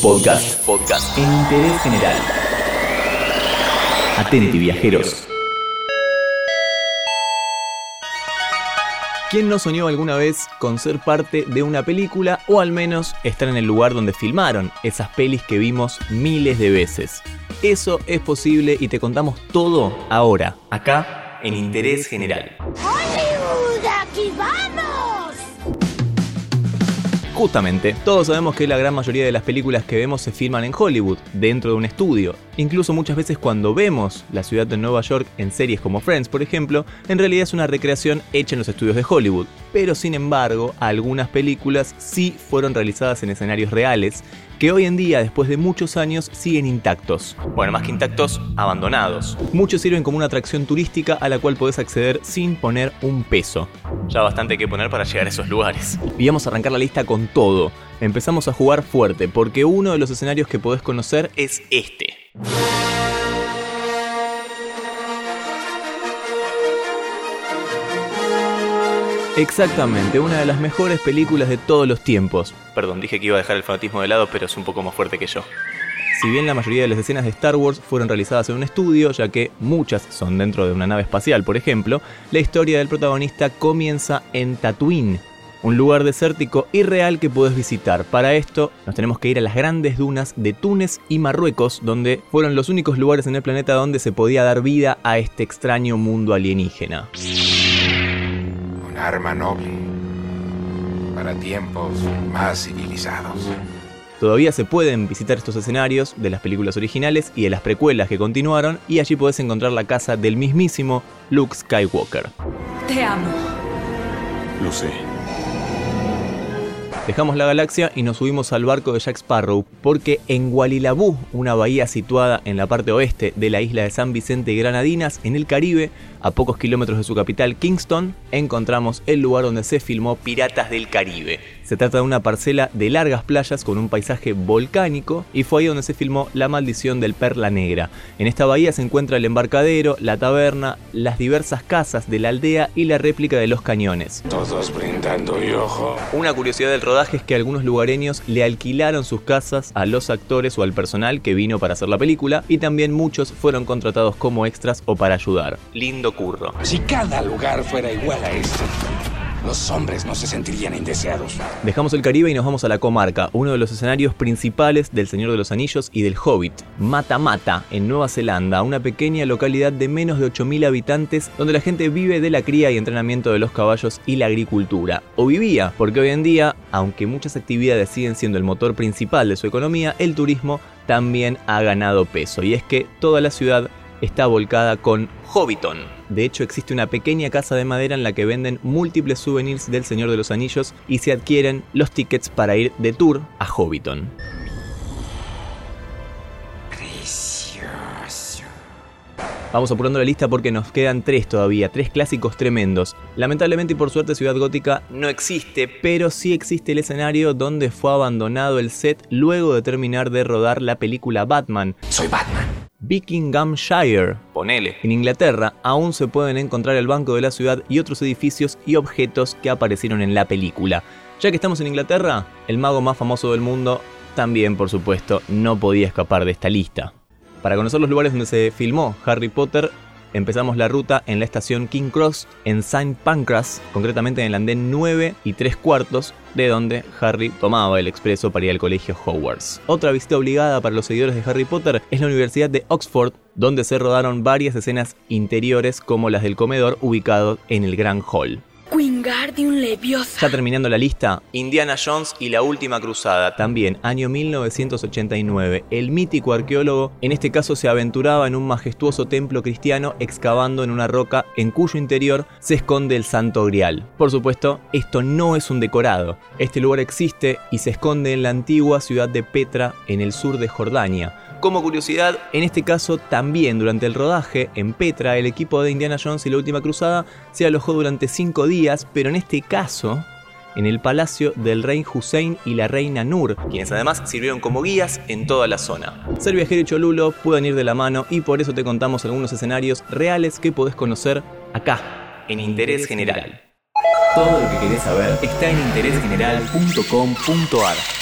Podcast. Podcast. En interés general. Atenti, viajeros. ¿Quién no soñó alguna vez con ser parte de una película o al menos estar en el lugar donde filmaron esas pelis que vimos miles de veces? Eso es posible y te contamos todo ahora, acá en Interés General. Justamente, todos sabemos que la gran mayoría de las películas que vemos se filman en Hollywood, dentro de un estudio. Incluso muchas veces cuando vemos la ciudad de Nueva York en series como Friends, por ejemplo, en realidad es una recreación hecha en los estudios de Hollywood. Pero sin embargo, algunas películas sí fueron realizadas en escenarios reales, que hoy en día, después de muchos años, siguen intactos. Bueno, más que intactos, abandonados. Muchos sirven como una atracción turística a la cual podés acceder sin poner un peso. Ya bastante que poner para llegar a esos lugares. Y vamos a arrancar la lista con todo. Empezamos a jugar fuerte, porque uno de los escenarios que podés conocer es este. Exactamente, una de las mejores películas de todos los tiempos. Perdón, dije que iba a dejar el fanatismo de lado, pero es un poco más fuerte que yo. Si bien la mayoría de las escenas de Star Wars fueron realizadas en un estudio, ya que muchas son dentro de una nave espacial, por ejemplo, la historia del protagonista comienza en Tatooine, un lugar desértico y real que puedes visitar. Para esto nos tenemos que ir a las grandes dunas de Túnez y Marruecos, donde fueron los únicos lugares en el planeta donde se podía dar vida a este extraño mundo alienígena. Arma noble para tiempos más civilizados. Todavía se pueden visitar estos escenarios de las películas originales y de las precuelas que continuaron, y allí podés encontrar la casa del mismísimo Luke Skywalker. Te amo. Lo sé. Dejamos la galaxia y nos subimos al barco de Jack Sparrow, porque en Gualilabú, una bahía situada en la parte oeste de la isla de San Vicente y Granadinas, en el Caribe, a pocos kilómetros de su capital, Kingston, encontramos el lugar donde se filmó Piratas del Caribe. Se trata de una parcela de largas playas con un paisaje volcánico y fue ahí donde se filmó La maldición del Perla Negra. En esta bahía se encuentra el embarcadero, la taberna, las diversas casas de la aldea y la réplica de los cañones. Todos brindando y ojo. Una curiosidad del rodaje es que algunos lugareños le alquilaron sus casas a los actores o al personal que vino para hacer la película y también muchos fueron contratados como extras o para ayudar. Lindo curro. Si cada lugar fuera igual a este, los hombres no se sentirían indeseados. Dejamos el Caribe y nos vamos a la comarca, uno de los escenarios principales del Señor de los Anillos y del Hobbit, Mata Mata, en Nueva Zelanda, una pequeña localidad de menos de 8.000 habitantes donde la gente vive de la cría y entrenamiento de los caballos y la agricultura. O vivía, porque hoy en día, aunque muchas actividades siguen siendo el motor principal de su economía, el turismo también ha ganado peso. Y es que toda la ciudad está volcada con Hobbiton. De hecho, existe una pequeña casa de madera en la que venden múltiples souvenirs del Señor de los Anillos y se adquieren los tickets para ir de tour a Hobbiton. Vamos apurando la lista porque nos quedan tres todavía, tres clásicos tremendos. Lamentablemente y por suerte Ciudad Gótica no existe, pero sí existe el escenario donde fue abandonado el set luego de terminar de rodar la película Batman. Soy Batman. Buckinghamshire, ponele. En Inglaterra aún se pueden encontrar el banco de la ciudad y otros edificios y objetos que aparecieron en la película. Ya que estamos en Inglaterra, el mago más famoso del mundo también, por supuesto, no podía escapar de esta lista. Para conocer los lugares donde se filmó Harry Potter, empezamos la ruta en la estación King Cross en St. Pancras, concretamente en el andén 9 y 3 cuartos, de donde Harry tomaba el expreso para ir al colegio Hogwarts. Otra visita obligada para los seguidores de Harry Potter es la Universidad de Oxford, donde se rodaron varias escenas interiores como las del comedor ubicado en el Gran Hall. Wingardium Leviosa. Ya terminando la lista, Indiana Jones y la Última Cruzada, también año 1989. El mítico arqueólogo, en este caso, se aventuraba en un majestuoso templo cristiano excavando en una roca en cuyo interior se esconde el Santo Grial. Por supuesto, esto no es un decorado. Este lugar existe y se esconde en la antigua ciudad de Petra, en el sur de Jordania. Como curiosidad, en este caso también durante el rodaje en Petra, el equipo de Indiana Jones y la Última Cruzada se alojó durante cinco días, pero en este caso en el palacio del rey Hussein y la reina Nur, quienes además sirvieron como guías en toda la zona. Ser viajero y cholulo pueden ir de la mano y por eso te contamos algunos escenarios reales que podés conocer acá, en Interés General. Todo lo que querés saber está en interésgeneral.com.ar.